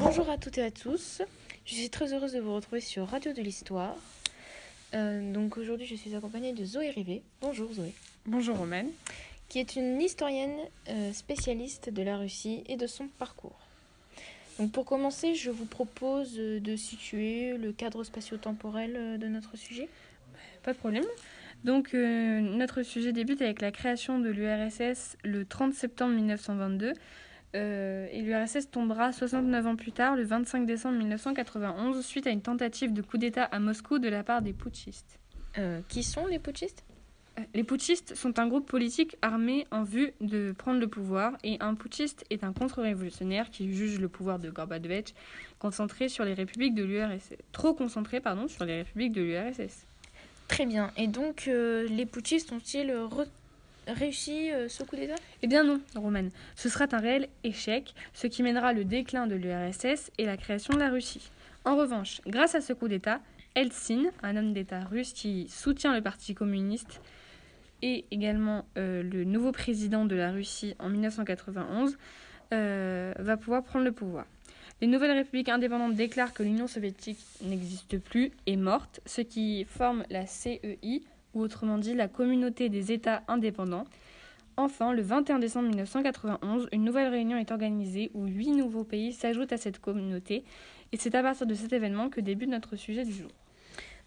Bonjour à toutes et à tous. Je suis très heureuse de vous retrouver sur Radio de l'Histoire. Euh, donc aujourd'hui, je suis accompagnée de Zoé Rivet. Bonjour Zoé. Bonjour Romaine. Qui est une historienne euh, spécialiste de la Russie et de son parcours. Donc pour commencer, je vous propose euh, de situer le cadre spatio-temporel de notre sujet. Pas de problème. Donc euh, notre sujet débute avec la création de l'URSS le 30 septembre 1922 euh, et l'URSS tombera 69 ans plus tard, le 25 décembre 1991, suite à une tentative de coup d'État à Moscou de la part des putschistes. Euh, qui sont les putschistes? Euh, Les putschistes sont un groupe politique armé en vue de prendre le pouvoir et un putschiste est un contre-révolutionnaire qui juge le pouvoir de Gorbatchev concentré sur les républiques de l'URSS. Trop concentré, pardon, sur les républiques de l'URSS. Très bien. Et donc, euh, les putschistes ont-ils re- réussi euh, ce coup d'État? Eh bien non, Romaine. Ce sera un réel échec, ce qui mènera le déclin de l'URSS et la création de la Russie. En revanche, grâce à ce coup d'État, Eltsine, un homme d'État russe qui soutient le Parti communiste et également euh, le nouveau président de la Russie en 1991, euh, va pouvoir prendre le pouvoir. Les nouvelles républiques indépendantes déclarent que l'Union soviétique n'existe plus, est morte, ce qui forme la CEI, ou autrement dit la communauté des États indépendants. Enfin, le 21 décembre 1991, une nouvelle réunion est organisée où huit nouveaux pays s'ajoutent à cette communauté, et c'est à partir de cet événement que débute notre sujet du jour.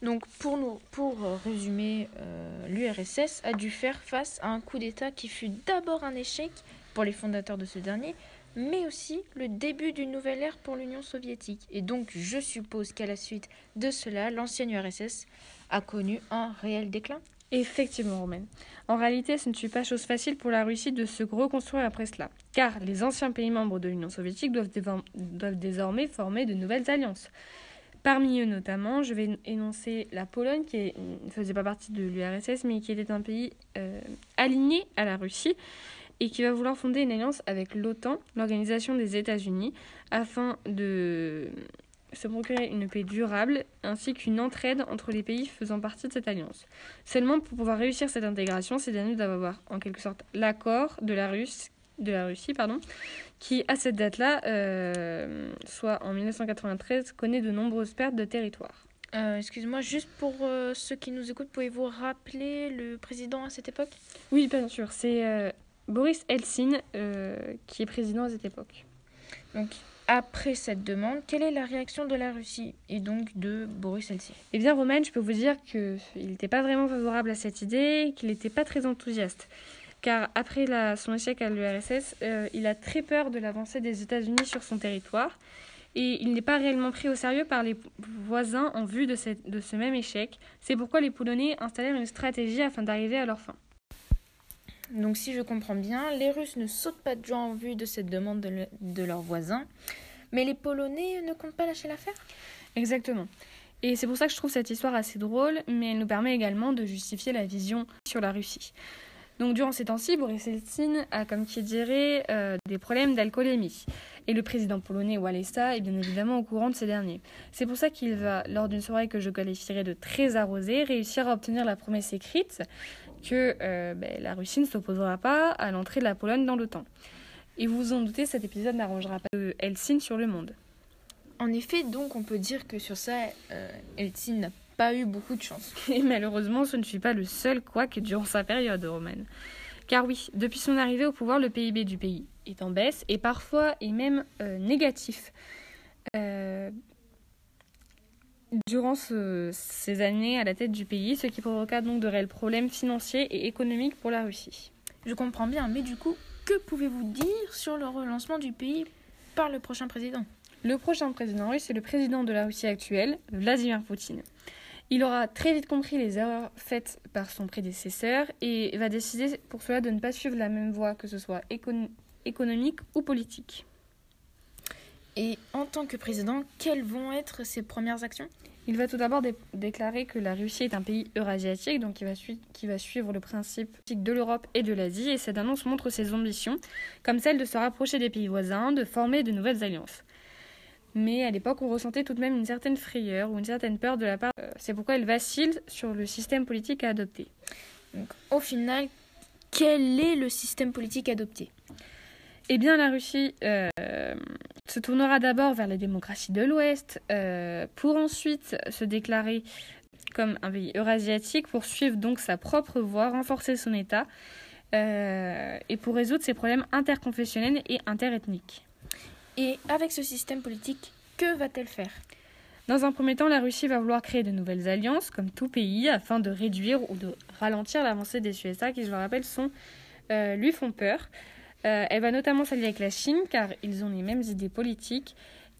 Donc, pour, nous, pour euh, résumer, euh, l'URSS a dû faire face à un coup d'État qui fut d'abord un échec pour les fondateurs de ce dernier, mais aussi le début d'une nouvelle ère pour l'Union soviétique. Et donc, je suppose qu'à la suite de cela, l'ancienne URSS a connu un réel déclin. Effectivement, Romaine. En réalité, ce ne fut pas chose facile pour la Russie de se reconstruire après cela, car les anciens pays membres de l'Union soviétique doivent, désormais former de nouvelles alliances. Parmi eux notamment, je vais énoncer la Pologne, qui ne faisait pas partie de l'URSS, mais qui était un pays euh, aligné à la Russie, et qui va vouloir fonder une alliance avec l'OTAN, l'Organisation des États-Unis, afin de se procurer une paix durable ainsi qu'une entraide entre les pays faisant partie de cette alliance. Seulement, pour pouvoir réussir cette intégration, ces derniers doivent avoir en quelque sorte l'accord de la Russe de la Russie, pardon, qui à cette date-là, euh, soit en 1993, connaît de nombreuses pertes de territoire. Euh, Excuse-moi, juste pour euh, ceux qui nous écoutent, pouvez-vous rappeler le président à cette époque? Oui, bien sûr, c'est euh, Boris Eltsine euh, qui est président à cette époque. Donc, après cette demande, quelle est la réaction de la Russie et donc de Boris Eltsine? Eh bien, Romain, je peux vous dire qu'il n'était pas vraiment favorable à cette idée, qu'il n'était pas très enthousiaste. Car après la- son échec à l'URSS, euh, il a très peur de l'avancée des États-Unis sur son territoire. Et il n'est pas réellement pris au sérieux par les voisins en vue de, cette- de ce même échec. C'est pourquoi les Polonais installèrent une stratégie afin d'arriver à leur fin. Donc, si je comprends bien, les Russes ne sautent pas de joie en vue de cette demande de, le- de leurs voisins, mais les Polonais ne comptent pas lâcher l'affaire? Exactement. Et c'est pour ça que je trouve cette histoire assez drôle, mais elle nous permet également de justifier la vision sur la Russie. Donc durant ces temps-ci, Boris Eltsine a, comme qui dirait, euh, des problèmes d'alcoolémie. Et le président polonais Walesa est bien évidemment au courant de ces derniers. C'est pour ça qu'il va, lors d'une soirée que je qualifierais de très arrosée, réussir à obtenir la promesse écrite que euh, ben, la Russie ne s'opposera pas à l'entrée de la Pologne dans l'OTAN. Et vous vous en doutez, cet épisode n'arrangera pas de Helsinki sur le monde. En effet, donc, on peut dire que sur ça, euh, n'a pas eu beaucoup de chance. Et malheureusement, ce ne fut pas le seul couac durant sa période romaine. Car oui, depuis son arrivée au pouvoir, le PIB du pays est en baisse et parfois est même euh, négatif. Euh, durant ce- ces années à la tête du pays, ce qui provoqua donc de réels problèmes financiers et économiques pour la Russie. Je comprends bien, mais du coup, que pouvez-vous dire sur le relancement du pays par le prochain président? Le prochain président russe est le président de la Russie actuelle, Vladimir Poutine. Il aura très vite compris les erreurs faites par son prédécesseur et va décider pour cela de ne pas suivre la même voie, que ce soit écon- économique ou politique. Et en tant que président, quelles vont être ses premières actions? Il va tout d'abord dé- déclarer que la Russie est un pays eurasiatique, donc qui va, sui- qui va suivre le principe de l'Europe et de l'Asie, et cette annonce montre ses ambitions, comme celle de se rapprocher des pays voisins, de former de nouvelles alliances. Mais à l'époque, on ressentait tout de même une certaine frayeur ou une certaine peur de la part. euh, C'est pourquoi il vacille sur le système politique à adopter. Donc, Au final, quel est le système politique adopté? Eh bien, la Russie euh, se tournera d'abord vers les démocraties de l'Ouest euh, pour ensuite se déclarer comme un pays eurasiatique pour suivre donc sa propre voie, renforcer son État euh, et pour résoudre ses problèmes interconfessionnels et interethniques. Et avec ce système politique, que va-t-elle faire? Dans un premier temps, la Russie va vouloir créer de nouvelles alliances, comme tout pays, afin de réduire ou de ralentir l'avancée des USA, qui, je le rappelle, sont, euh, lui font peur. Euh, elle va notamment s'allier avec la Chine, car ils ont les mêmes idées politiques,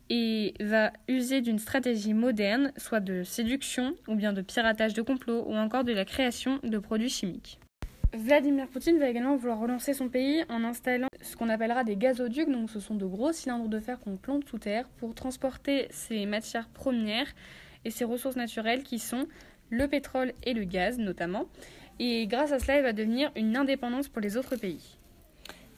et va user d'une stratégie moderne, soit de séduction, ou bien de piratage de complots, ou encore de la création de produits chimiques. Vladimir Poutine va également vouloir relancer son pays en installant ce qu'on appellera des gazoducs, donc ce sont de gros cylindres de fer qu'on plante sous terre pour transporter ces matières premières et ces ressources naturelles qui sont le pétrole et le gaz notamment. Et grâce à cela, il va devenir une indépendance pour les autres pays.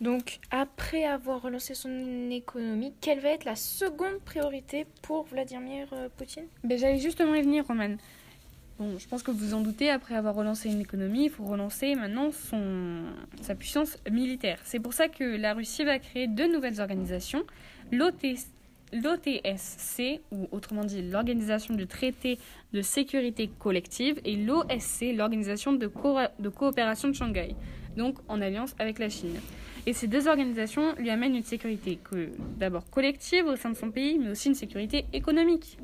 Donc, après avoir relancé son économie, quelle va être la seconde priorité pour Vladimir euh, Poutine? Ben, J'allais justement y venir, Roman. Bon, je pense que vous en doutez, après avoir relancé une économie, il faut relancer maintenant son, sa puissance militaire. C'est pour ça que la Russie va créer deux nouvelles organisations, l'OTSC, ou autrement dit l'Organisation du traité de sécurité collective, et l'OSC, l'Organisation de, de coopération de Shanghai, donc en alliance avec la Chine. Et ces deux organisations lui amènent une sécurité d'abord collective au sein de son pays, mais aussi une sécurité économique.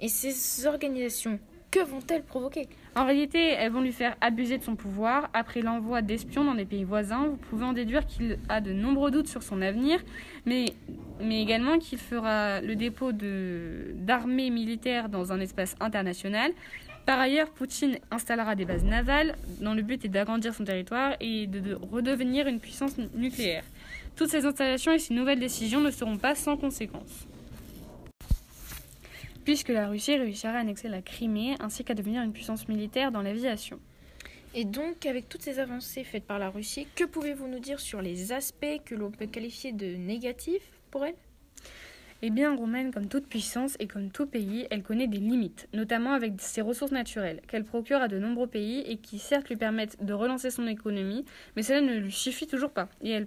Et ces organisations que vont-elles provoquer? En réalité, elles vont lui faire abuser de son pouvoir. Après l'envoi d'espions dans des pays voisins, vous pouvez en déduire qu'il a de nombreux doutes sur son avenir, mais, mais également qu'il fera le dépôt d'armées militaires dans un espace international. Par ailleurs, Poutine installera des bases navales dont le but est d'agrandir son territoire et de redevenir une puissance nucléaire. Toutes ces installations et ces nouvelles décisions ne seront pas sans conséquences puisque la Russie réussira à annexer la Crimée ainsi qu'à devenir une puissance militaire dans l'aviation. Et donc, avec toutes ces avancées faites par la Russie, que pouvez-vous nous dire sur les aspects que l'on peut qualifier de négatifs pour elle? Eh bien, Romaine, comme toute puissance et comme tout pays, elle connaît des limites, notamment avec ses ressources naturelles, qu'elle procure à de nombreux pays et qui certes lui permettent de relancer son économie, mais cela ne lui suffit toujours pas. Et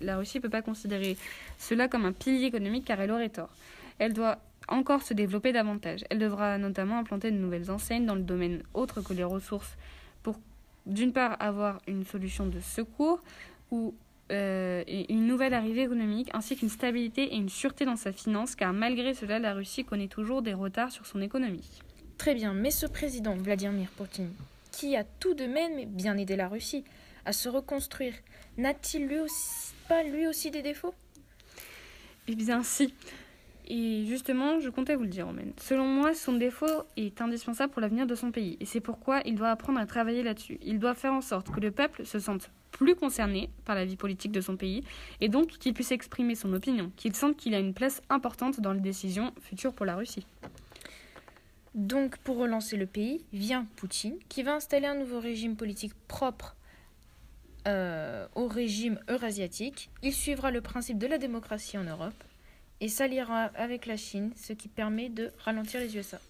la Russie ne peut pas considérer cela comme un pilier économique car elle aurait tort. Elle doit encore se développer davantage. Elle devra notamment implanter de nouvelles enseignes dans le domaine autre que les ressources pour, d'une part, avoir une solution de secours ou euh, une nouvelle arrivée économique, ainsi qu'une stabilité et une sûreté dans sa finance, car malgré cela, la Russie connaît toujours des retards sur son économie. Très bien, mais ce président, Vladimir Poutine, qui a tout de même bien aidé la Russie à se reconstruire, n'a-t-il lui aussi, pas lui aussi des défauts? Eh bien si. Et justement, je comptais vous le dire, Romain. Selon moi, son défaut est indispensable pour l'avenir de son pays. Et c'est pourquoi il doit apprendre à travailler là-dessus. Il doit faire en sorte que le peuple se sente plus concerné par la vie politique de son pays et donc qu'il puisse exprimer son opinion, qu'il sente qu'il a une place importante dans les décisions futures pour la Russie. Donc, pour relancer le pays, vient Poutine, qui va installer un nouveau régime politique propre euh, au régime eurasiatique. Il suivra le principe de la démocratie en Europe et s'alliera avec la Chine, ce qui permet de ralentir les USA.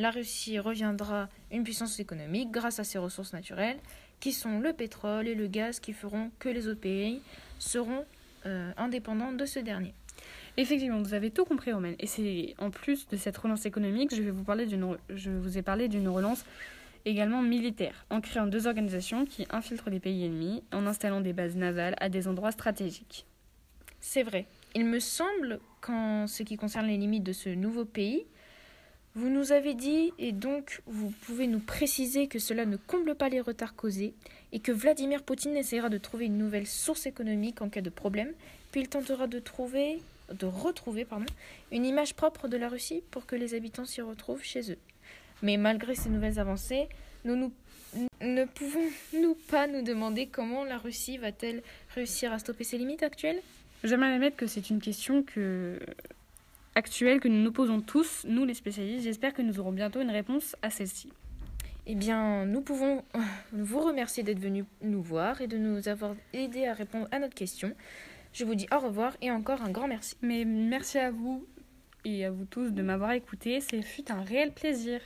La Russie reviendra une puissance économique grâce à ses ressources naturelles, qui sont le pétrole et le gaz, qui feront que les autres pays seront euh, indépendants de ce dernier. Effectivement, vous avez tout compris, Romain. Et c'est en plus de cette relance économique, je vais vous parler d'une, je vous ai parlé d'une relance également militaire, en créant deux organisations qui infiltrent les pays ennemis, en installant des bases navales à des endroits stratégiques. C'est vrai, il me semble qu'en ce qui concerne les limites de ce nouveau pays, vous nous avez dit, et donc vous pouvez nous préciser que cela ne comble pas les retards causés, et que Vladimir Poutine essaiera de trouver une nouvelle source économique en cas de problème, puis il tentera de trouver, de retrouver pardon, une image propre de la Russie pour que les habitants s'y retrouvent chez eux. Mais malgré ces nouvelles avancées, nous, nous ne pouvons-nous pas nous demander comment la Russie va-t-elle réussir à stopper ses limites actuelles? J'aimerais admettre que c'est une question que... actuelle que nous nous posons tous, nous les spécialistes. J'espère que nous aurons bientôt une réponse à celle-ci. Eh bien, nous pouvons vous remercier d'être venu nous voir et de nous avoir aidé à répondre à notre question. Je vous dis au revoir et encore un grand merci. Mais merci à vous et à vous tous de m'avoir écouté. Ce fut un réel plaisir.